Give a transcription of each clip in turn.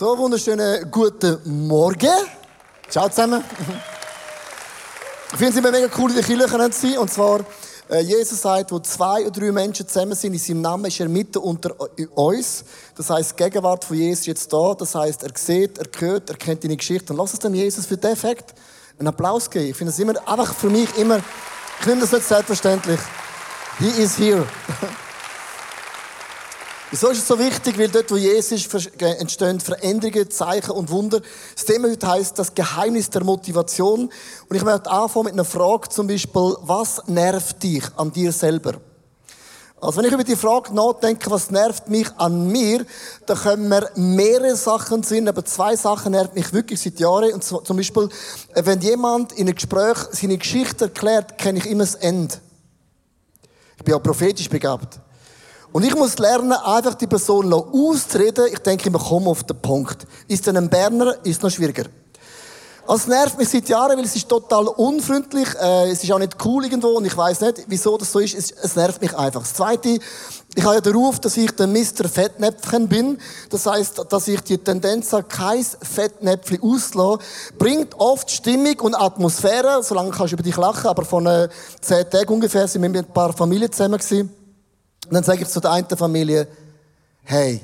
So, wunderschönen guten Morgen. Ciao zusammen. Ich finde es immer mega cool, in der Kirche zu sein. Und zwar, äh, Jesus sagt, wo zwei oder drei Menschen zusammen sind, in seinem Namen ist er mitten unter uns. Das heißt, die Gegenwart von Jesus ist jetzt da. Das heißt, er sieht, er hört, er kennt deine Geschichte. Und lass es dem Jesus für den Effekt einen Applaus geben. Ich finde es immer, einfach für mich immer, ich nehme das nicht selbstverständlich. He is here. Wieso ist es so wichtig? Weil dort, wo Jesus ist, entstehen Veränderungen, Zeichen und Wunder. Das Thema heute heisst das Geheimnis der Motivation. Und ich möchte anfangen mit einer Frage, zum Beispiel, was nervt dich an dir selber? Also wenn ich über die Frage nachdenke, was nervt mich an mir, dann können mir mehrere Sachen sein, aber zwei Sachen nervt mich wirklich seit Jahren. Und zum Beispiel, wenn jemand in einem Gespräch seine Geschichte erklärt, kenne ich immer das Ende. Ich bin auch prophetisch begabt. Und ich muss lernen, einfach die Person auszureden. Ich denke immer, komm auf den Punkt. Ist dann ein Berner, ist noch schwieriger. Also es nervt mich seit Jahren, weil es ist total unfreundlich, äh, es ist auch nicht cool irgendwo und ich weiß nicht, wieso das so ist. Es, es, nervt mich einfach. Das Zweite, ich habe ja den Ruf, dass ich der Mr. Fettnäpfchen bin. Das heißt, dass ich die Tendenz habe, kein Fettnäpfchen auszulassen, bringt oft Stimmung und Atmosphäre. Solange kannst du über dich lachen, aber äh, zehn Tagen ungefähr sind wir mit ein paar Familien zusammen gewesen. Und dann sage ich zu der einen Familie, hey,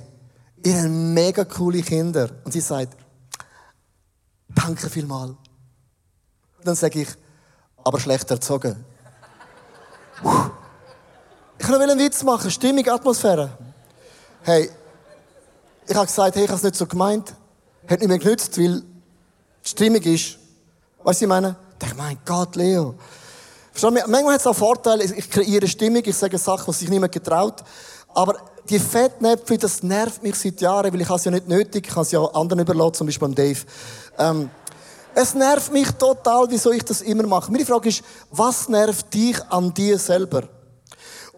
ihr habt mega coole Kinder. Und sie sagt, danke vielmal. Und dann sage ich, aber schlecht erzogen. Ich will einen Witz machen, Stimmung, Atmosphäre. Hey, ich habe gesagt, hey, ich habe es nicht so gemeint. Hat nicht mehr genützt, weil die Stimmung ist, weißt du, was ich meine? Ich denke, mein Gott, Leo. Manchmal hat es auch Vorteile, ich kreiere Stimmung, ich sage Sachen, die sich niemand getraut. Aber die Fettnäpfe, das nervt mich seit Jahren, weil ich es ja nicht nötig, ich kann es ja anderen überlassen, zum Beispiel Dave. Ähm, es nervt mich total, wieso ich das immer mache. Meine Frage ist, was nervt dich an dir selber?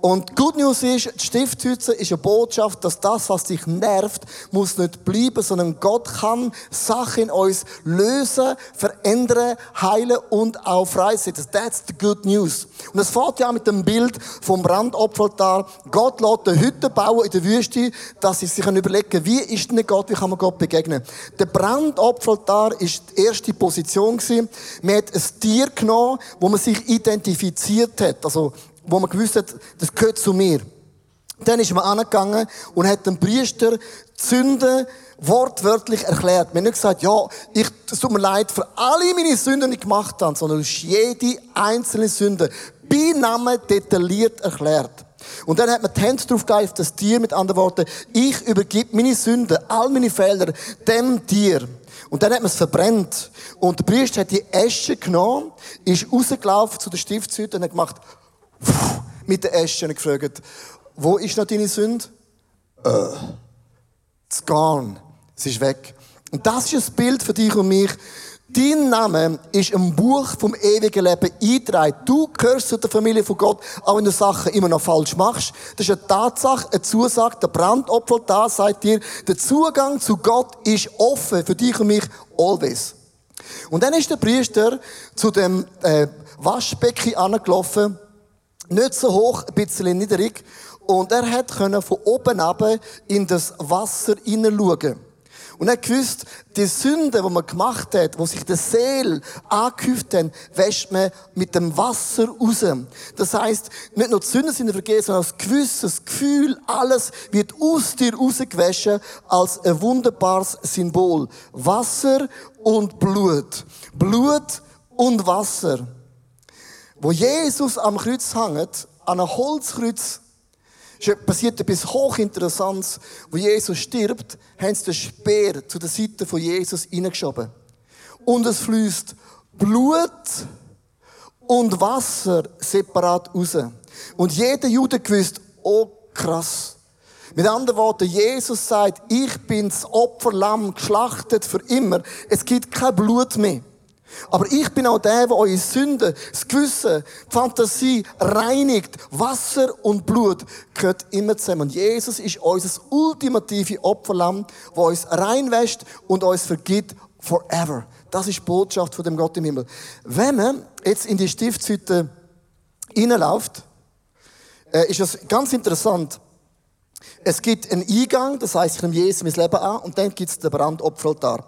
Und Good News ist, die Stiftshütze ist eine Botschaft, dass das, was dich nervt, muss nicht bleiben, sondern Gott kann Sachen in uns lösen, verändern, heilen und auch freisetzen. That's the good news. Und es fängt ja mit dem Bild vom Brandopferaltar. Gott lässt eine Hütte bauen in der Wüste, dass sie sich überlegen wie ist denn Gott, wie kann man Gott begegnen. Der Brandopferaltar ist die erste Position gewesen. Man hat ein Tier genommen, wo man sich identifiziert hat. Also, wo man gewusst hat, das gehört zu mir. Dann ist man angegangen und hat dem Priester Sünde wortwörtlich erklärt. Man hat nicht gesagt, ja, ich, es tut mir leid für alle meine Sünden, die ich gemacht habe, sondern es ist jede einzelne Sünde bei Namen detailliert erklärt. Und dann hat man die Hände drauf auf das Tier, mit anderen Worten, ich übergebe meine Sünden, all meine Fehler dem Tier. Und dann hat man es verbrennt. Und der Priester hat die Asche genommen, ist rausgelaufen zu der Stiftshütte und hat gemacht, mit den Äschen gefragt, wo ist noch deine Sünde? Äh, it's gone. Es ist weg. Und das ist ein Bild für dich und mich. Dein Name ist im Buch vom ewigen Leben eingetragen. Du gehörst zu der Familie von Gott, auch wenn du Sachen immer noch falsch machst. Das ist eine Tatsache, eine Zusage. Der Brandopfer da sagt dir, der Zugang zu Gott ist offen für dich und mich, always. Und dann ist der Priester zu dem äh, Waschbecken angelaufen nicht so hoch, ein bisschen niedrig. Und er hat können von oben ab in das Wasser hineinschauen. Und er gewusst, die Sünde, die man gemacht hat, wo sich der Seel angehäuft hat, wäscht man mit dem Wasser raus. Das heißt, nicht nur die Sünden sind vergeben, sondern das Gewissen, das Gefühl, alles wird aus dir rausgewaschen als ein wunderbares Symbol. Wasser und Blut. Blut und Wasser. Wo Jesus am Kreuz hängt, an einem Holzkreuz, passiert etwas Hochinteressantes. Wo Jesus stirbt, haben sie den Speer zu der Seite von Jesus hineingeschoben. Und es fließt Blut und Wasser separat raus. Und jeder Jude gewusst, oh krass. Mit anderen Worten, Jesus sagt, ich bin das Opferlamm geschlachtet für immer. Es gibt kein Blut mehr. Aber ich bin auch der, der eure Sünden, das Gewissen, die Fantasie reinigt. Wasser und Blut gehört immer zusammen. Und Jesus ist unser ultimative Opferlamm, der uns reinwäscht und uns vergibt forever. Das ist die Botschaft von dem Gott im Himmel. Wenn man jetzt in die Stiftshütte reinläuft, äh, ist das ganz interessant. Es gibt einen Eingang, das heißt, ich nehme Jesus mein Leben an, und dann gibt es den Brandopferaltar.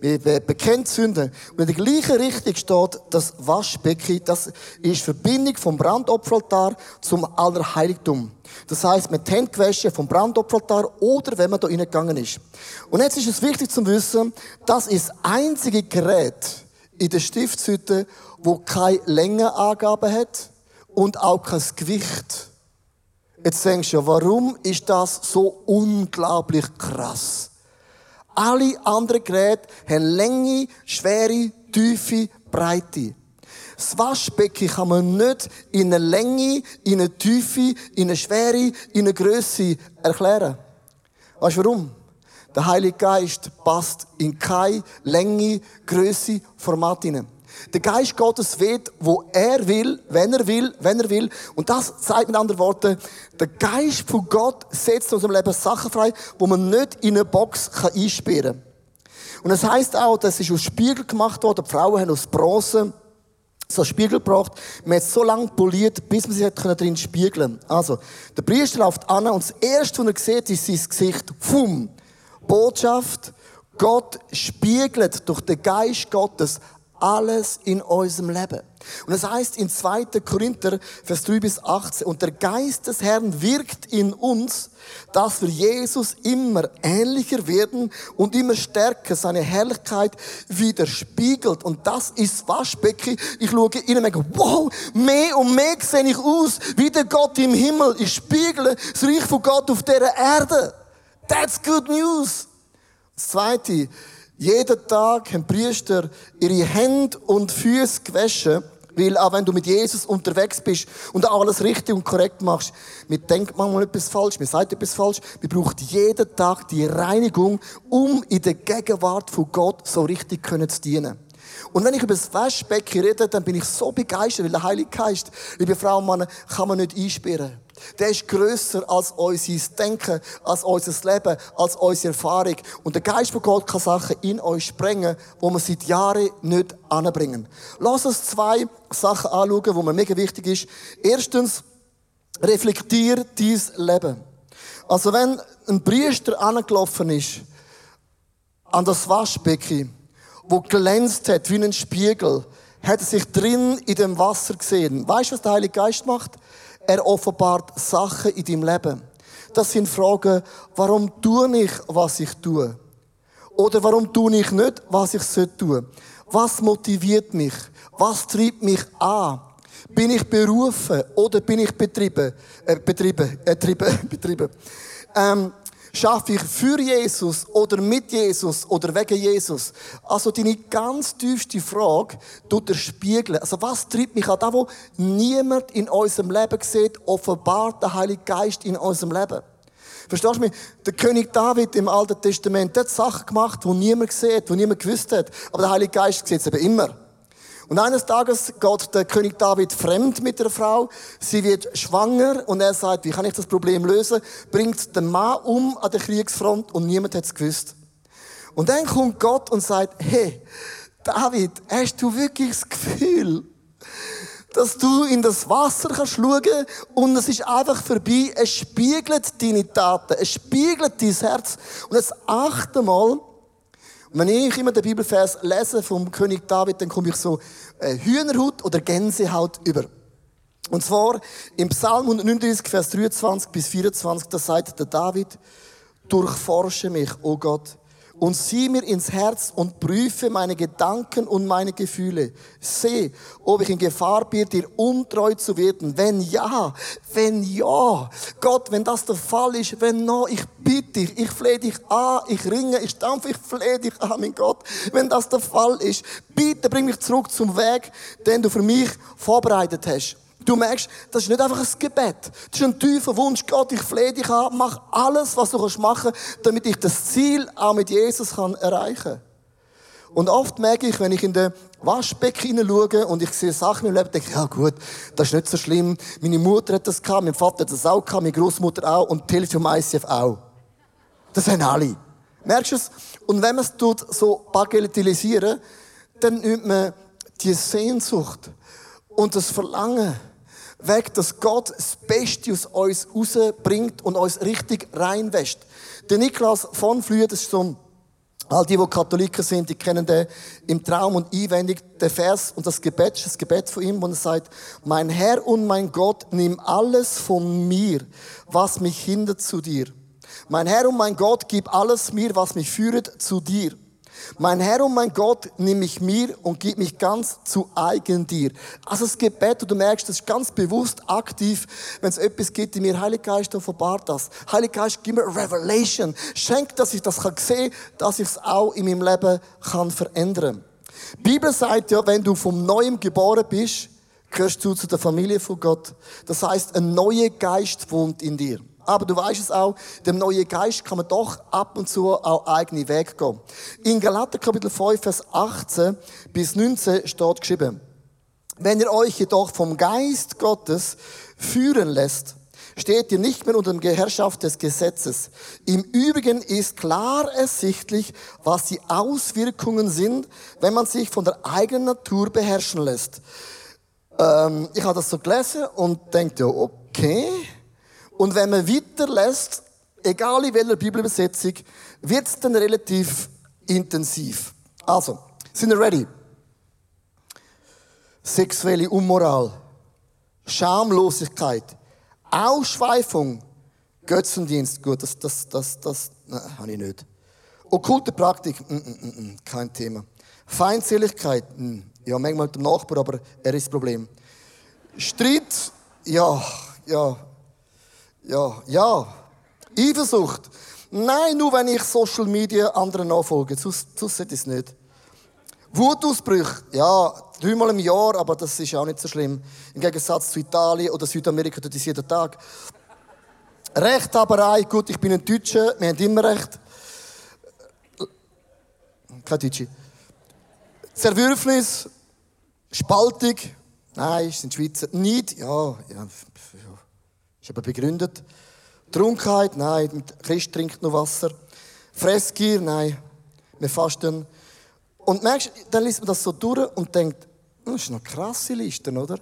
Wir bekennen Sünden. Und in der gleichen Richtung steht das Waschbecken, das ist Verbindung vom Brandopferaltar zum Allerheiligtum. Das heißt, mit Hände vom Brandopferaltar oder wenn man da reingegangen ist. Und jetzt ist es wichtig zu wissen, das ist das einzige Gerät in der Stiftshütte, wo keine Längenangabe hat und auch kein Gewicht. Jetzt denkst du, warum ist das so unglaublich krass? Alle anderen Geräte haben Länge, Schwere, Tiefe, Breite. Das Waschbecken kann man nicht in einer Länge, in einer Tiefe, in einer Schwere, in einer Größe erklären. Weißt du warum? Der Heilige Geist passt in keine Länge, Größe, Format hinein. Der Geist Gottes weht, wo er will, wenn er will, wenn er will. Und das zeigt mit anderen Worten, der Geist von Gott setzt in unserem Leben Sachen frei, wo man nicht in eine Box einsperren kann. Und es heißt auch, das ist aus Spiegel gemacht worden. Die Frauen haben aus Bronze so einen Spiegel gebracht. Man hat so lange poliert, bis man sich drin spiegeln konnte. Also, der Priester läuft an und das Erste, was er sieht, ist sein Gesicht. Fum! Botschaft, Gott spiegelt durch den Geist Gottes alles in unserem Leben. Und es heißt in 2. Korinther, Vers 3 bis 18, und der Geist des Herrn wirkt in uns, dass wir Jesus immer ähnlicher werden und immer stärker seine Herrlichkeit widerspiegelt. Und das ist Waschbecken. Ich schaue in und denke, wow, mehr und mehr sehe ich aus wie der Gott im Himmel. Ich spiegle das Reich von Gott auf dieser Erde. That's good news. Das Zweite, jeden Tag haben Priester ihre Hände und Füße gewaschen, weil auch wenn du mit Jesus unterwegs bist und alles richtig und korrekt machst, wir denken manchmal etwas falsch, wir sagen etwas falsch, wir brauchen jeden Tag die Reinigung, um in der Gegenwart von Gott so richtig können zu dienen. Und wenn ich über das Waschbecken rede, dann bin ich so begeistert, weil der Heilige Geist, liebe Frauen und Männer, kann man nicht einsperren. Der ist grösser als unser Denken, als unser Leben, als unsere Erfahrung. Und der Geist von Gott kann Sachen in euch sprengen, wo wir seit Jahren nicht anbringen. Lass uns zwei Sachen anschauen, wo mir mega wichtig ist. Erstens, reflektier dein Leben. Also wenn ein Priester angelaufen ist, an das Waschbecken, wo glänzt hat wie ein Spiegel, hat er sich drin in dem Wasser gesehen. Weißt du, was der Heilige Geist macht? Er offenbart Sachen in deinem Leben. Das sind Fragen, warum tue ich, was ich tue? Oder warum tue ich nicht, was ich tun Was motiviert mich? Was treibt mich an? Bin ich berufen oder bin ich betrieben? Äh, betrieben, äh, betrieben, betrieben. Ähm, Schaffe ich für Jesus oder mit Jesus oder wegen Jesus? Also deine ganz tiefste Frage tut er spiegeln. Also was treibt mich an? Da, wo niemand in unserem Leben sieht, offenbart der Heilige Geist in unserem Leben. Verstehst du mich? Der König David im Alten Testament hat Sachen gemacht, die niemand sieht, die niemand gewusst hat. Aber der Heilige Geist sieht es eben immer. Und eines Tages geht der König David fremd mit der Frau. Sie wird schwanger und er sagt, wie kann ich das Problem lösen? Bringt den Mann um an der Kriegsfront und niemand hat es gewusst. Und dann kommt Gott und sagt, hey, David, hast du wirklich das Gefühl, dass du in das Wasser kannst schauen und es ist einfach vorbei. Es spiegelt deine Taten, es spiegelt dein Herz. Und jetzt achte mal, wenn ich immer den Bibelvers lese vom König David, dann komme ich so äh, Hühnerhaut oder Gänsehaut über. Und zwar im Psalm 139, Vers 23 bis 24, da sagt der David, durchforsche mich, o oh Gott, und sieh mir ins Herz und prüfe meine Gedanken und meine Gefühle. Seh, ob ich in Gefahr bin, dir untreu zu werden. Wenn ja, wenn ja. Gott, wenn das der Fall ist, wenn no, ich bitte dich, ich flehe dich an, ich ringe, ich stampfe, ich flehe dich an, mein Gott. Wenn das der Fall ist, bitte bring mich zurück zum Weg, den du für mich vorbereitet hast. Du merkst, das ist nicht einfach ein Gebet. Das ist ein tiefer Wunsch. Gott, ich flehe dich an, mach alles, was du machen kannst, damit ich das Ziel auch mit Jesus kann erreichen kann. Und oft merke ich, wenn ich in den Waschbecken hineinschaue und ich sehe Sachen im Leben, denke ich, ja gut, das ist nicht so schlimm. Meine Mutter hat das gehabt, mein Vater hat das auch gehabt, meine Großmutter auch und Hälfte vom ICF auch. Das haben alle. Merkst du es? Und wenn man es tut, so bagatellisieren, dann nimmt man die Sehnsucht und das Verlangen weg, dass Gott das Beste aus uns rausbringt und uns richtig reinwäscht. Der Niklas von Flühe, das ist so ein All die, die Katholiken sind, die kennen den im Traum und einwendig der Vers und das Gebet, das Gebet von ihm, wo er sagt, mein Herr und mein Gott, nimm alles von mir, was mich hindert zu dir. Mein Herr und mein Gott, gib alles mir, was mich führt zu dir. Mein Herr und mein Gott, nimm mich mir und gib mich ganz zu eigen dir. Also das Gebet, und du merkst, das ist ganz bewusst aktiv, wenn es etwas gibt in mir. Heiliger Geist, offenbart das. Heiliger Geist, gib mir Revelation. Schenk, dass ich das kann sehen, dass ich es auch in meinem Leben kann verändern. Die Bibel sagt ja, wenn du vom Neuem geboren bist, gehörst du zu der Familie von Gott. Das heißt, ein neuer Geist wohnt in dir. Aber du weißt es auch, dem neuen Geist kann man doch ab und zu auch eigene Weg gehen. In Galater Kapitel 5, Vers 18 bis 19 steht geschrieben, wenn ihr euch jedoch vom Geist Gottes führen lässt, steht ihr nicht mehr unter der Herrschaft des Gesetzes. Im Übrigen ist klar ersichtlich, was die Auswirkungen sind, wenn man sich von der eigenen Natur beherrschen lässt. Ähm, ich habe das so gelesen und denke, okay, und wenn man weiterlässt, egal in welcher Bibelübersetzung, wird es dann relativ intensiv. Also, sind wir ready? Sexuelle Unmoral, Schamlosigkeit, Ausschweifung, Götzendienst, gut, das, das, das, das, habe ich nicht. Okkulte Praktik, mm, mm, mm, mm kein Thema. Feindseligkeit, mm, ja, manchmal mit dem Nachbar, aber er ist das Problem. Streit, ja, ja, ja, ja. Eifersucht. Nein, nur wenn ich Social Media anderen nachfolge. Sonst, sonst ist es nicht. Wutausbrüche. Ja, dreimal im Jahr, aber das ist auch nicht so schlimm. Im Gegensatz zu Italien oder Südamerika tut es jeden Tag. Rechthaberei. Gut, ich bin ein Deutscher. Wir haben immer Recht. Kein Deutsche. Zerwürfnis. Spaltung. Nein, sind Schweizer. Nicht. Ja, ja. Ist aber begründet. Trunkenheit, nein, mit Christ trinkt nur Wasser. Fressgier, nein, wir fasten. Und merkst, dann liest man das so durch und denkt, hm, das ist eine krasse Liste, oder?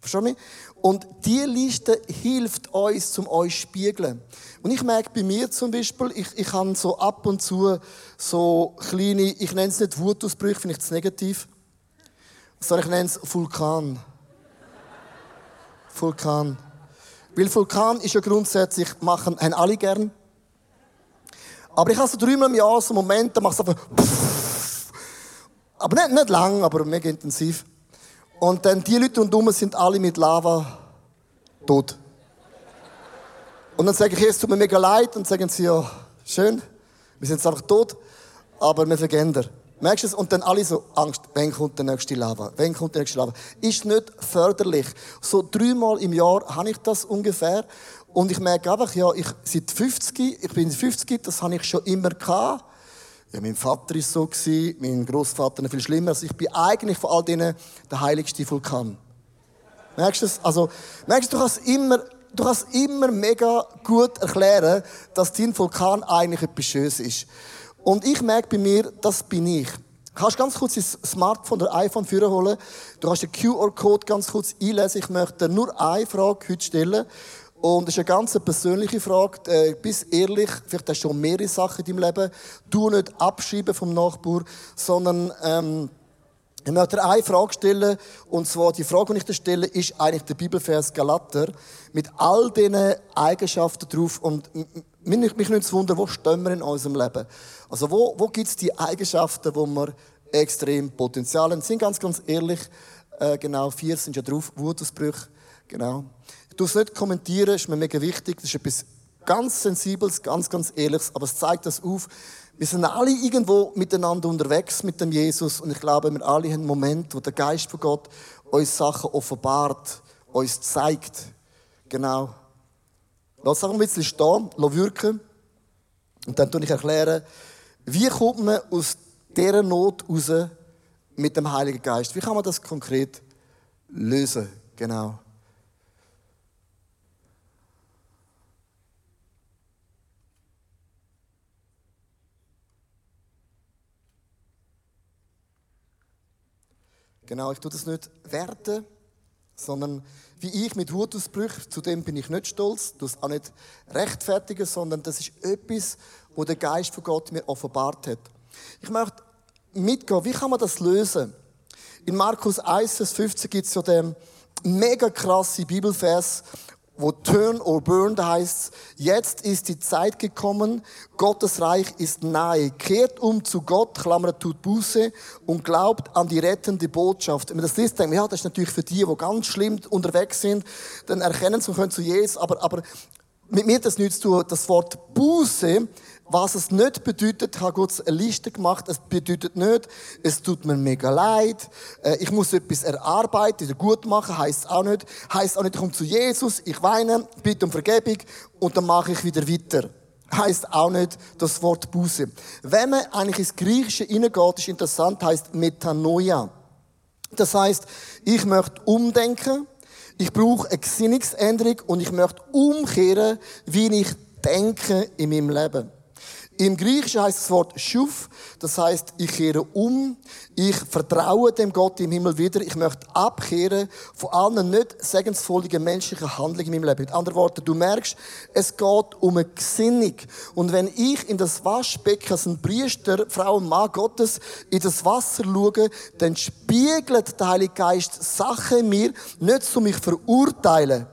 Verstehst du Und diese Liste hilft uns, zum euch spiegeln. Und ich merke bei mir zum Beispiel, ich, ich habe so ab und zu so kleine, ich nenne es nicht Wutausbrüche, finde ich zu negativ, sondern ich nenne es Vulkan. Vulkan. Weil Vulkan ist ja grundsätzlich, machen, haben alle gern. Aber ich habe so dreimal im Jahr so Momente, machst du einfach. Aber nicht, nicht lang, aber mega intensiv. Und dann die Leute rundherum sind alle mit Lava tot. Und dann sage ich, es tut mir mega leid. Und sagen sie, ja, schön, wir sind jetzt einfach tot, aber wir vergehen dir. Merkst du es? Und dann alle so, Angst, wann kommt der nächste Lava? Wann kommt der nächste Lava? Ist nicht förderlich. So dreimal im Jahr habe ich das ungefähr. Und ich merke einfach, ja, ich, seit 50, ich bin 50, das habe ich schon immer gehabt. Ja, mein Vater ist so gewesen, mein Großvater viel schlimmer. Also ich bin eigentlich von all denen der heiligste Vulkan. Merkst du es? Also, merkst du, du kannst immer, du kannst immer mega gut erklären, dass dein Vulkan eigentlich etwas Schönes ist. Und ich merke bei mir, das bin ich. Du kannst ganz kurz das Smartphone oder iPhone führen holen. Du kannst den QR-Code ganz kurz einlesen. Ich möchte nur eine Frage heute stellen. Und es ist eine ganz persönliche Frage. Äh, bist ehrlich, vielleicht hast du schon mehrere Sachen in deinem Leben. Du nicht abschreiben vom Nachbar, sondern ähm, ich möchte eine Frage stellen. Und zwar, die Frage, die ich dir stelle, ist eigentlich der Bibelvers Galater. Mit all diesen Eigenschaften drauf. Und mich, nicht zu wundern, wo stehen wir in unserem Leben? Also wo, wo gibt es die Eigenschaften, wo wir extrem Potenzial haben? Sind ganz, ganz ehrlich, äh, genau, vier sind ja drauf, Wutausbrüche, genau. Ich tue es nicht kommentieren, ist mir mega wichtig, das ist etwas ganz Sensibles, ganz, ganz Ehrliches, aber es zeigt das auf, wir sind alle irgendwo miteinander unterwegs mit dem Jesus und ich glaube, wir alle haben einen Moment, wo der Geist von Gott uns Sachen offenbart, uns zeigt. Genau. Lass es ein bisschen stehen, lass wirken. Und dann tue ich erklären, wie kommt man aus dieser Not raus mit dem Heiligen Geist? Wie kann man das konkret lösen? Genau. Genau, ich tue das nicht werten, sondern wie ich mit Wutausbrüchen, zu dem bin ich nicht stolz, das auch nicht rechtfertigen, sondern das ist etwas, wo der Geist von Gott mir offenbart hat. Ich möchte mitgehen, wie kann man das lösen? In Markus 1, Vers 15 gibt es ja den mega krasse Bibelvers, wo Turn or Burn heißt, jetzt ist die Zeit gekommen, Gottes Reich ist nahe. Kehrt um zu Gott, Klammer tut Buße und glaubt an die rettende Botschaft. Wenn man das liest, denkt man, ja, das ist natürlich für die, die ganz schlimm unterwegs sind, dann erkennen sie können zu Jesus, aber, aber mit mir das nichts zu tun. Das Wort Buße was es nicht bedeutet, habe Gott eine Liste gemacht. Es bedeutet nicht, es tut mir mega leid, äh, ich muss etwas erarbeiten, oder gut machen, heißt auch nicht. Heißt auch nicht, ich komme zu Jesus, ich weine, bitte um Vergebung und dann mache ich wieder weiter. Heißt auch nicht das Wort Buße. Wenn man eigentlich ins Griechische hineingeht, ist interessant, heißt Metanoia. Das heißt, ich möchte umdenken, ich brauche eine Gesinnungsänderung und ich möchte umkehren, wie ich denke in meinem Leben. Im Griechischen heißt das Wort Schuf, das heißt, ich kehre um, ich vertraue dem Gott im Himmel wieder, ich möchte abkehren von allen nicht segensvollen menschlichen Handlungen in meinem Leben. Mit anderen Worten, du merkst, es geht um eine Gesinnung. Und wenn ich in das Waschbecken als ein Priester, Frau und Mann Gottes, in das Wasser schaue, dann spiegelt der Heilige Geist Sachen mir, nicht zu mich verurteilen,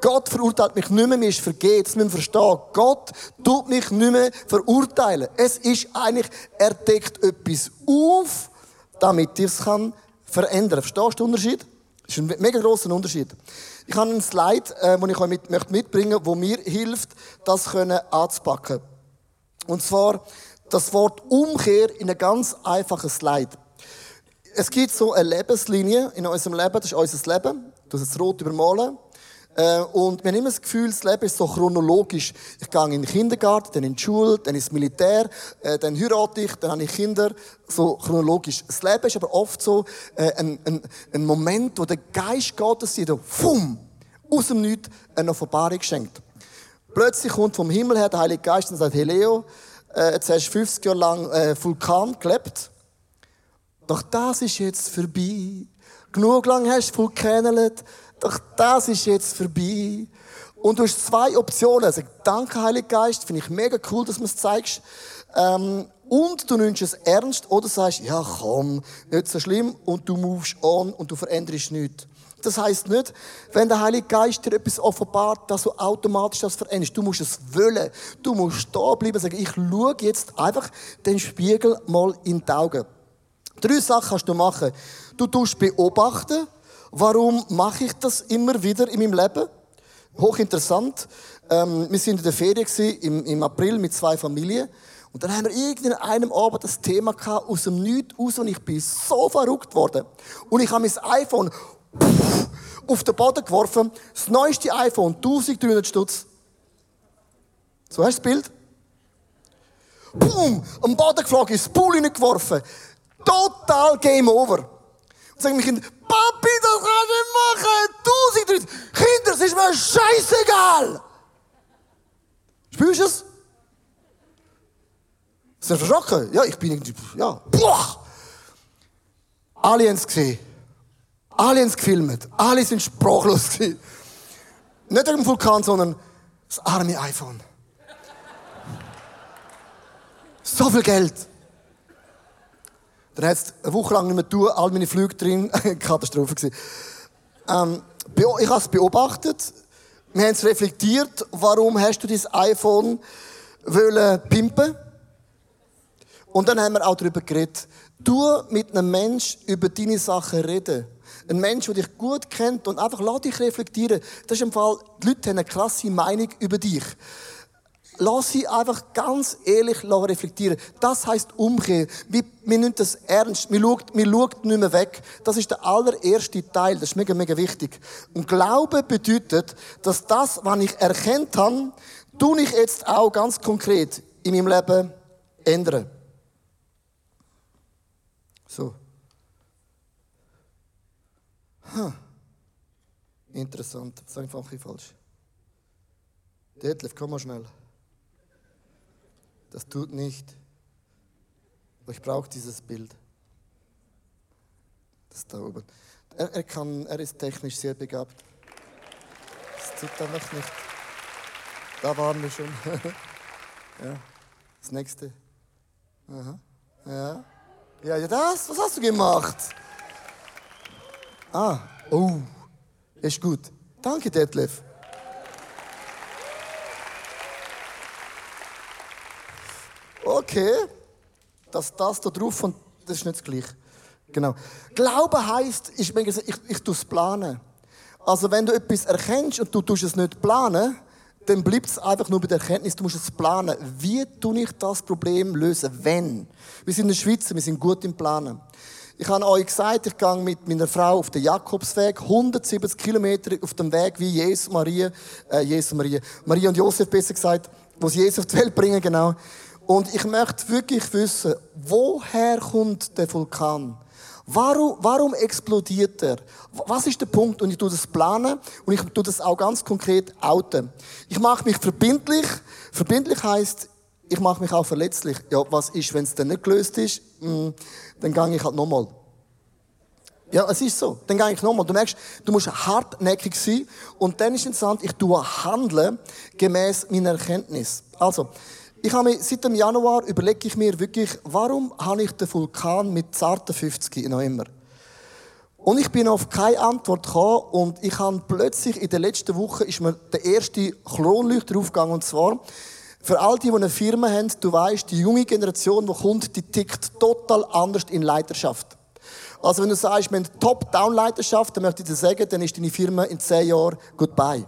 Gott verurteilt mich nicht mehr, mir ist vergeht. Das müssen wir verstehen. Gott tut mich nicht mehr verurteilen. Es ist eigentlich, er deckt etwas auf, damit er es kann verändern. Verstehst du den Unterschied? Das ist ein mega grosser Unterschied. Ich habe einen Slide, äh, den ich euch mitbringen möchte, der mir hilft, das anzupacken. Und zwar das Wort Umkehr in einem ganz einfachen Slide. Es gibt so eine Lebenslinie in unserem Leben, das ist unser Leben. Du hast es rot übermalen. Äh, und wir haben immer das Gefühl, das Leben ist so chronologisch. Ich gehe in den Kindergarten, dann in die Schule, dann ins Militär, äh, dann heirate ich, dann habe ich Kinder. So chronologisch. Das Leben ist aber oft so äh, ein, ein, ein Moment, wo der Geist Gottes dir fum, aus dem Nichts eine Offenbarung schenkt. Plötzlich kommt vom Himmel her der Heilige Geist und sagt, hey Leo, jetzt hast du 50 Jahre lang Vulkan gelebt. Doch das ist jetzt vorbei. Genug lang hast du Vulkan doch das ist jetzt vorbei. Und du hast zwei Optionen. Also, danke, Heiliger Geist, finde ich mega cool, dass du es zeigst. Ähm, und du nimmst es ernst oder sagst, ja komm, nicht so schlimm und du movest on und du veränderst nichts. Das heißt nicht, wenn der Heilige Geist dir etwas offenbart, dass du automatisch das veränderst. Du musst es wollen. Du musst da bleiben und sagen, ich schaue jetzt einfach den Spiegel mal in die Augen. Drei Sachen kannst du machen. Du tust beobachten, Warum mache ich das immer wieder in meinem Leben? Hochinteressant. Ähm, wir sind in der Ferien im, im April mit zwei Familien. Und dann haben wir irgendwie an einem Abend das Thema gehabt, aus dem Nichts raus und ich bin so verrückt worden. Und ich habe mein iPhone auf den Boden geworfen. Das neueste iPhone, 1300 Stutz. So hast du das Bild? Boom! Am Boden geflogen, ins Pool geworfen. Total Game Over. Sagen mich Papi, das kannst du nicht machen. Tausend Leute. Kinder, es ist mir scheißegal. Spürst du es? Ist er verschrocken? Ja, ich bin irgendwie, ja. Boah. Alle haben es gesehen. Alle haben es gefilmt. Alle sind sprachlos gewesen. Nicht wegen dem Vulkan, sondern das arme iPhone. So viel Geld. Dann hat es eine Woche lang nicht mehr tun, all meine Flüge drin. Katastrophe. Ähm, ich habe es beobachtet. Wir haben es reflektiert. Warum hast du dein iPhone wollen pimpen? Und dann haben wir auch darüber geredet. Du mit einem Mensch über deine Sachen reden. Ein Mensch, der dich gut kennt und einfach lass dich reflektieren. Das ist im Fall, die Leute haben eine krasse Meinung über dich. Lass sie einfach ganz ehrlich reflektieren. Das heißt Umkehr. Wir, wir nehmen das ernst. Wir schauen, wir schauen nicht mehr weg. Das ist der allererste Teil. Das ist mega, mega wichtig. Und Glaube bedeutet, dass das, was ich erkennt habe, tue ich jetzt auch ganz konkret in meinem Leben ändern. So. Hm. Interessant. Das ist einfach falsch. Detlef, komm mal schnell. Das tut nicht. Ich brauche dieses Bild. Das da oben. Er, er, kann, er ist technisch sehr begabt. Das tut einfach nicht. Da waren wir schon. ja. Das nächste. Aha. Ja. Ja, ja, das. Was hast du gemacht? Ah. Oh. Ist gut. Danke, Detlef. Okay. Dass das da drauf und das ist nicht das Gleiche. Genau. Glaube heisst, ich, ich, ich, ich tue es planen. Also wenn du etwas erkennst und du tust es nicht planen, dann bleibt es einfach nur bei der Erkenntnis, du musst es planen. Wie tue ich das Problem lösen? Wenn? Wir sind in der Schweiz, wir sind gut im Planen. Ich habe euch gesagt, ich gehe mit meiner Frau auf den Jakobsweg, 170 Kilometer auf dem Weg wie Jesus, Maria, äh, Jesus, Maria, Maria und Josef besser gesagt, wo sie Jesus auf die Welt bringen, genau. Und ich möchte wirklich wissen, woher kommt der Vulkan? Warum, warum explodiert er? Was ist der Punkt? Und ich tue das planen und ich tue das auch ganz konkret outen. Ich mache mich verbindlich. Verbindlich heißt, ich mache mich auch verletzlich. Ja, was ist, wenn es dann nicht gelöst ist? Hm, dann gehe ich halt nochmal. Ja, es ist so. Dann gehe ich nochmal. Du merkst, du musst hartnäckig sein. Und dann ist interessant, ich tue handeln gemäß meiner Erkenntnis. Also, ich habe mir, seit dem Januar überlege ich mir wirklich, warum habe ich den Vulkan mit zarten 50 noch immer? Und ich bin auf keine Antwort gekommen und ich habe plötzlich in der letzten Woche ist mir der erste Kronleuchter aufgegangen und zwar für all die, die eine Firma haben, du weißt, die junge Generation, die kommt, die tickt total anders in Leiterschaft. Also wenn du sagst, wir haben Top-Down-Leiterschaft, dann möchte ich dir sagen, dann ist deine Firma in zehn Jahren goodbye.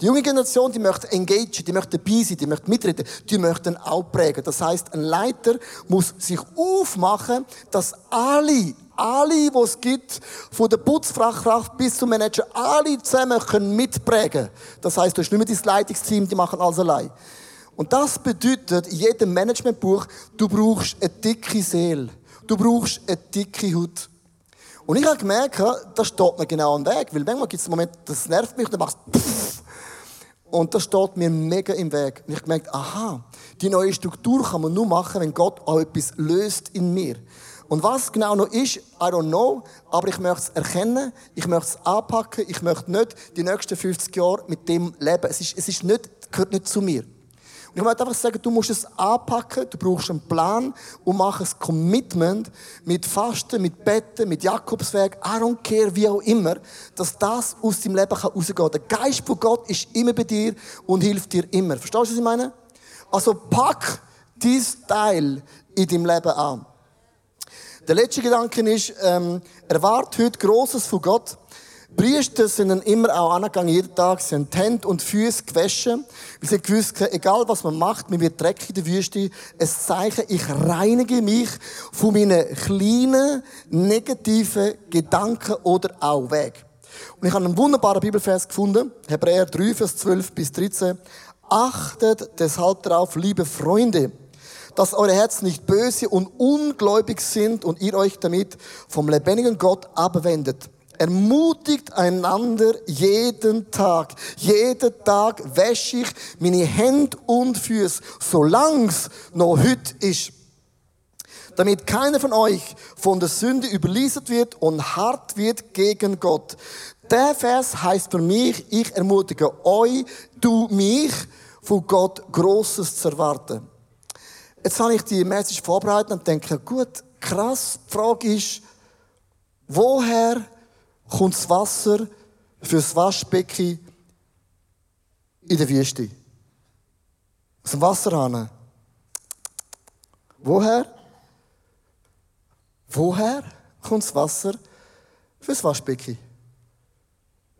Die junge Generation, die möchte engagieren, die möchte dabei sein, die möchte mitreden, die möchten auch prägen. Das heißt, ein Leiter muss sich aufmachen, dass alle, alle, die es gibt, von der Putzfachkraft bis zum Manager, alle zusammen können mitprägen. Das heißt, du hast nicht mehr dein Leitungsteam, die machen alles allein. Und das bedeutet in jedem Managementbuch, du brauchst eine dicke Seele. Du brauchst eine dicke Haut. Und ich habe gemerkt, das steht mir genau am Weg. Weil manchmal gibt es einen Moment, das nervt mich und dann machst du und das steht mir mega im Weg. Und ich gemerkt, aha, die neue Struktur kann man nur machen, wenn Gott auch etwas löst in mir. Und was genau noch ist, I don't know, aber ich möchte es erkennen, ich möchte es anpacken, ich möchte nicht die nächsten 50 Jahre mit dem leben. Es ist, es ist nicht, gehört nicht zu mir. Ich möchte einfach sagen, du musst es anpacken, du brauchst einen Plan und mach ein Commitment mit Fasten, mit Betten, mit Jakobsweg, I don't care, wie auch immer, dass das aus deinem Leben rausgehen kann. Der Geist von Gott ist immer bei dir und hilft dir immer. Verstehst du, was ich meine? Also pack dieses Teil in deinem Leben an. Der letzte Gedanke ist, ähm, erwarte heute Großes von Gott. Priester sind dann immer auch angegangen, jeden Tag. Sie haben Hände und Füße gewaschen. Weil sie gewusst egal was man macht, man wird dreckig in der Wüste. Es Zeichen, ich reinige mich von meinen kleinen, negativen Gedanken oder auch Weg. Und ich habe einen wunderbaren Bibelvers gefunden. Hebräer 3, Vers 12 bis 13. Achtet deshalb darauf, liebe Freunde, dass eure Herzen nicht böse und ungläubig sind und ihr euch damit vom lebendigen Gott abwendet. Ermutigt einander jeden Tag. Jeden Tag wäsche ich meine Hände und Füße, solange es noch heute ist. Damit keiner von euch von der Sünde überliefert wird und hart wird gegen Gott. Der Vers heißt für mich, ich ermutige euch, du mich, von Gott Großes zu erwarten. Jetzt habe ich die Message vorbereitet und denke, gut, krass, die Frage ist, woher kommt das Wasser fürs Waschbecken in der Wüste. Aus dem Wasserhahn. Woher? Woher kommt das Wasser fürs Waschbecken?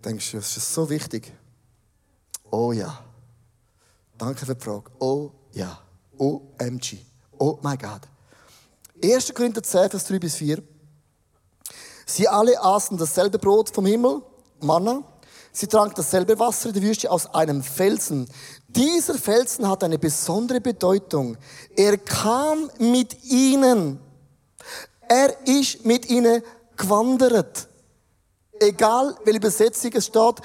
Denkst du, das ist so wichtig? Oh ja. Danke für die Frage. Oh ja. OMG. Oh mein Gott. 1. Korinther 10, Vers 3 bis 4. Sie alle aßen dasselbe Brot vom Himmel, Manna. Sie tranken dasselbe Wasser in der Wüste aus einem Felsen. Dieser Felsen hat eine besondere Bedeutung. Er kam mit ihnen. Er ist mit ihnen gewandert. Egal, welche Übersetzung es steht,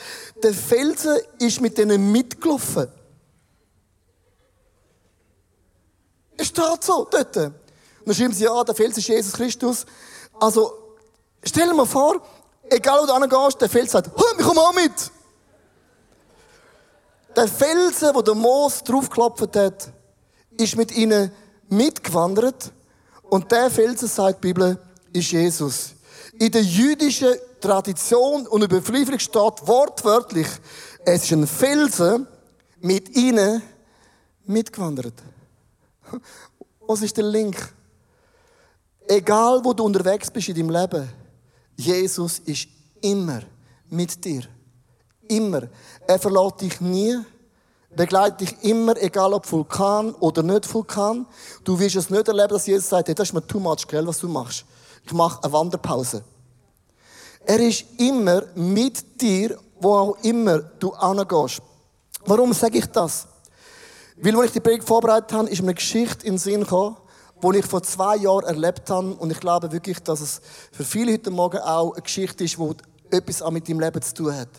der Felsen ist mit ihnen mitgelaufen. Es steht so dort. Und dann schreiben sie, ja, der Felsen ist Jesus Christus. Also, Stell dir mal vor, Egal wo du hingehst, der Fels sagt, hör mich komm auch mit. Der Felsen, wo der Moos draufgeklopft hat, ist mit ihnen mitgewandert. Und der Felsen, sagt die Bibel, ist Jesus. In der jüdischen Tradition und Überlieferung steht wortwörtlich, es ist ein Felsen mit ihnen mitgewandert. Was ist der Link? Egal, wo du unterwegs bist in deinem Leben, Jesus ist immer mit dir. Immer. Er verlässt dich nie, begleitet dich immer, egal ob Vulkan oder nicht Vulkan. Du wirst es nicht erleben, dass Jesus sagt, hey, das ist mir too much, gell, was du machst. Ich mache eine Wanderpause. Er ist immer mit dir, wo auch immer du angehst. Warum sage ich das? Weil, als ich die Predigt vorbereitet habe, ist mir eine Geschichte in den Sinn gekommen, die ich vor zwei Jahren erlebt habe. Und ich glaube wirklich, dass es für viele heute Morgen auch eine Geschichte ist, die etwas auch mit deinem Leben zu tun hat.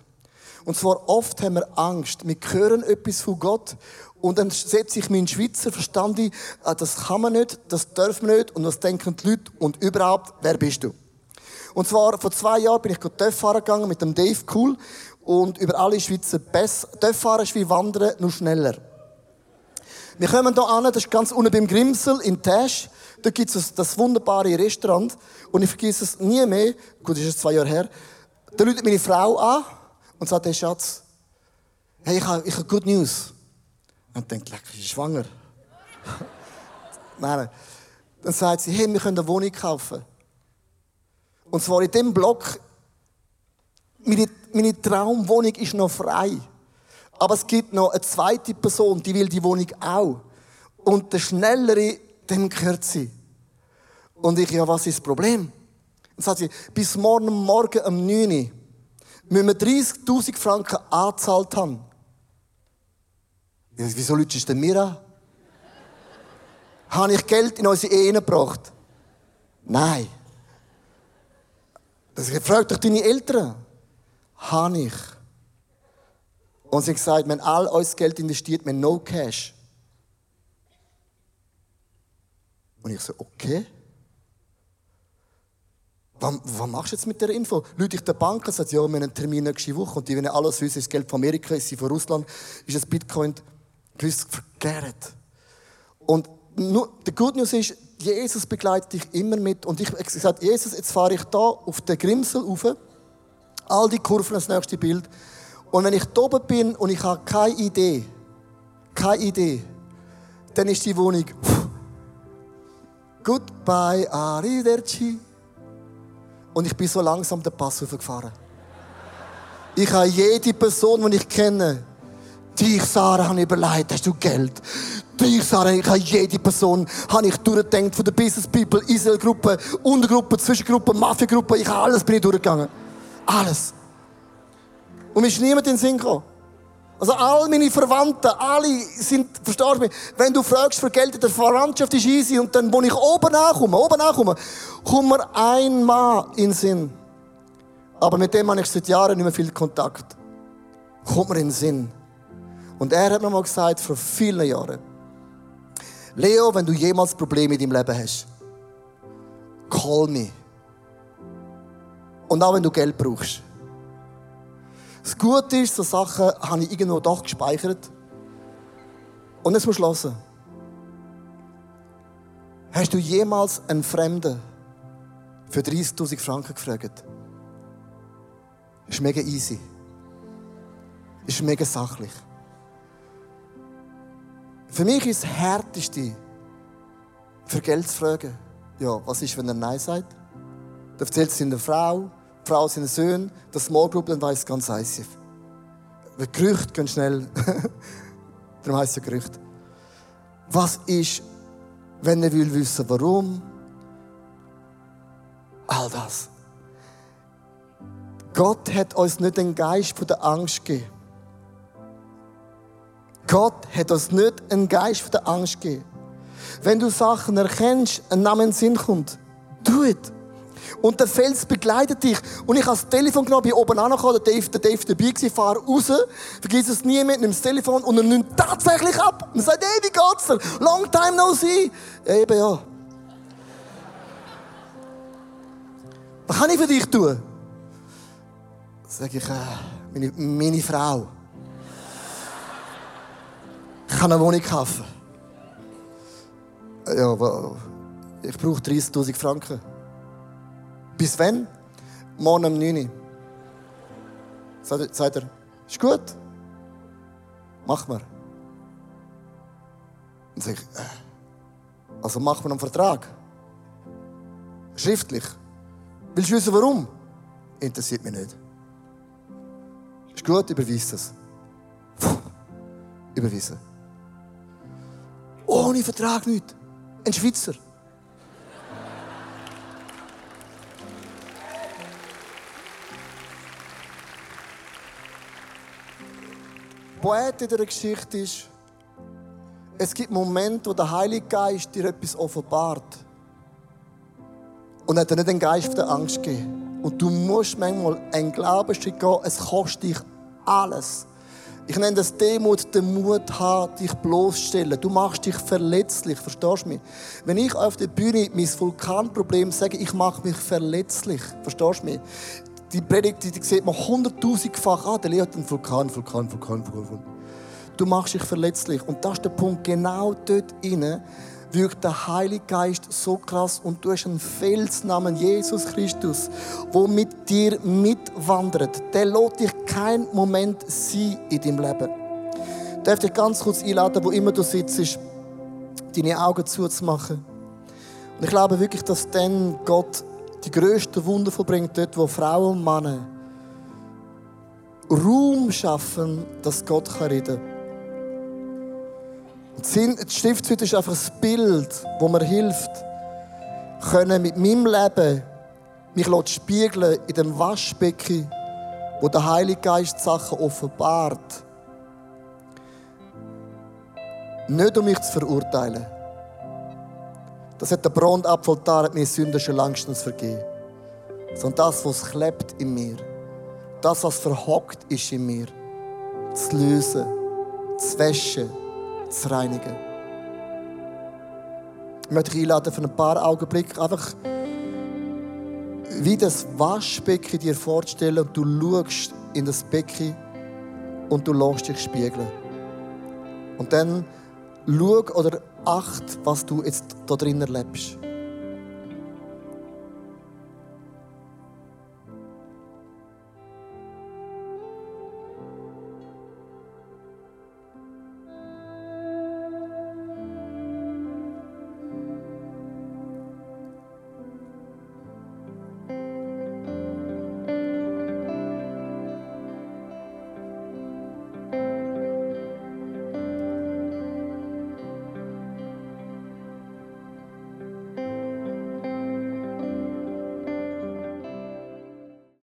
Und zwar oft haben wir Angst. Wir hören etwas von Gott und dann setze ich meinen Schweizer Verstand ein, ah, das kann man nicht, das dürfen wir nicht und was denken die Leute und überhaupt, wer bist du? Und zwar vor zwei Jahren bin ich TÜV fahren gegangen mit dem Dave Cool und über alle Schweizer. TÜV fahren ist wie Wandern, nur schneller. Wir kommen hier an, das ist ganz unten beim Grimsel in Tash. Da gibt es das wunderbare Restaurant. Und ich vergesse es nie mehr. Gut, das ist zwei Jahre her. Da ruft meine Frau an und sagt, hey Schatz, hey, ich habe, ich habe Good News. Und denkt, leck, ist schwanger. nein, nein. Dann sagt sie, hey, wir können eine Wohnung kaufen. Und zwar in dem Block, meine, meine Traumwohnung ist noch frei. Aber es gibt noch eine zweite Person, die will die Wohnung auch. Und der Schnellere, dem gehört sie. Und ich, ja, was ist das Problem? Dann sagt sie, bis morgen Morgen um 9 Uhr müssen wir 30.000 Franken angezahlt haben. Ja, wieso lütest du denn mir an? Habe ich Geld in unsere Ehe gebracht? Nein. Das fragt doch deine Eltern. Habe ich. Und sie haben gesagt, wenn all unser Geld investiert, wir no cash. Und ich so, okay. Was, was machst du jetzt mit der Info? Leute ich der Bank und sagt, ja, wir haben einen Termin nächste Woche und die wollen alles wissen, ist Geld von Amerika, ist sie von Russland, ist das Bitcoin, gewiss verkehrt. Und nur, die Good News ist, Jesus begleitet dich immer mit. Und ich habe gesagt, Jesus, jetzt fahre ich da auf den Grimsel rauf, all die Kurven, das nächste Bild, und wenn ich da oben bin und ich habe keine Idee, keine Idee, dann ist die Wohnung Goodbye, arrivederci. Und ich bin so langsam den Pass hochgefahren. Ich habe jede Person, die ich kenne, dich, Sarah, habe ich überlegt, hast du Geld? Dich, Sarah, ich habe jede Person, habe ich durchgedacht, von der Business People, Israel-Gruppe, Untergruppe, Zwischengruppe, Mafia-Gruppe, ich habe alles bin ich durchgegangen. Alles. Und mir ist niemand in den Sinn gekommen. Also all meine Verwandten, alle sind, verstehst du mich? Wenn du fragst für Geld der Verwandtschaft ist easy und dann, wo ich oben ankomme, oben ankomme, kommt mir ein Mann in den Sinn. Aber mit dem habe ich seit Jahren nicht mehr viel Kontakt. Kommt mir in den Sinn. Und er hat mir mal gesagt, vor vielen Jahren, Leo, wenn du jemals Probleme in deinem Leben hast, call me. Und auch wenn du Geld brauchst. Das Gute ist, so Sachen habe ich irgendwo doch gespeichert. Und jetzt musst du hören. Hast du jemals einen Fremden für 30.000 Franken gefragt? Ist mega easy. Ist mega sachlich. Für mich ist das Härteste, für Geld zu fragen. Ja, was ist, wenn er Nein sagt? Da erzählt es der Frau, die Frau seinen Söhnen, das Small Group, dann weiss ganz ICF. Weil Gerüchte gehen schnell. Darum heisst es ja Gerücht. Was ist, wenn er will wissen, warum? All das. Gott hat uns nicht den Geist von der Angst gegeben. Gott hat uns nicht einen Geist von der Angst gegeben. Wenn du Sachen erkennst, ein Name in den Sinn kommt, tu es. Und der Fels begleitet dich. Und ich habe das Telefon genommen, bin oben angekommen, der Dave, der Dave dabei gewesen, fahre raus, vergiss es nie mehr, nimm das Telefon und er nimmt tatsächlich ab. Und sagt, hey, wie geht's dir? Long time no see. Eben ja. Was kann ich für dich tun? Sage ich, äh, meine, meine Frau. Ich kann eine Wohnung kaufen. Ja, ich brauche 30.000 Franken. Bis wann? Morgen um 9 Uhr. Sagt, er, ist gut. Mach mal. Dann sage ich, äh, also machen wir einen Vertrag. Schriftlich. Willst du wissen, warum? Interessiert mich nicht. Ist gut, überweist es. Überwiesen. Ohne Vertrag nicht. Ein Schweizer. Poet in der Geschichte ist, es gibt Momente, wo der Heilige Geist dir etwas offenbart. Und er hat dir nicht den Geist der Angst gegeben. Und du musst manchmal einen Glaubensschritt gehen, es kostet dich alles. Ich nenne das Demut, den Mut haben, dich bloßstellen. Du machst dich verletzlich, verstehst du mich? Wenn ich auf der Bühne mein Vulkanproblem sage, ich mache mich verletzlich, verstehst du mich? Die Predigt, die, sieht man hunderttausendfach an. Der Leo hat einen Vulkan, Vulkan, Vulkan, Vulkan. Du machst dich verletzlich. Und das ist der Punkt, genau dort inne wirkt der Heilige Geist so krass und du hast einen Fels namens Jesus Christus, wo mit dir mitwandert. Der lässt dich keinen Moment sein in deinem Leben. Ich darf dich ganz kurz einladen, wo immer du sitzt, deine Augen zuzumachen. Und ich glaube wirklich, dass dann Gott die größten Wunder vollbringt, dort, wo Frauen und Männer Raum schaffen, dass Gott reden kann. Die Stiftshütte ist einfach ein Bild, das mir hilft, können mit meinem Leben mich spiegeln in dem Waschbecken, wo der Heilige Geist Sachen offenbart. Nicht um mich zu verurteilen. Das hat der Brandapfel da, hat mir Sünden schon längstens vergeben. Sondern das, was klebt in mir. Das, was verhockt ist in mir. Zu lösen, zu waschen zu reinigen. Ich möchte dich einladen, für ein paar Augenblicke einfach wie das Waschbecken dir vorzustellen und du schaust in das Becken und du lässt dich spiegeln. Und dann schau oder acht, was du jetzt da drin erlebst.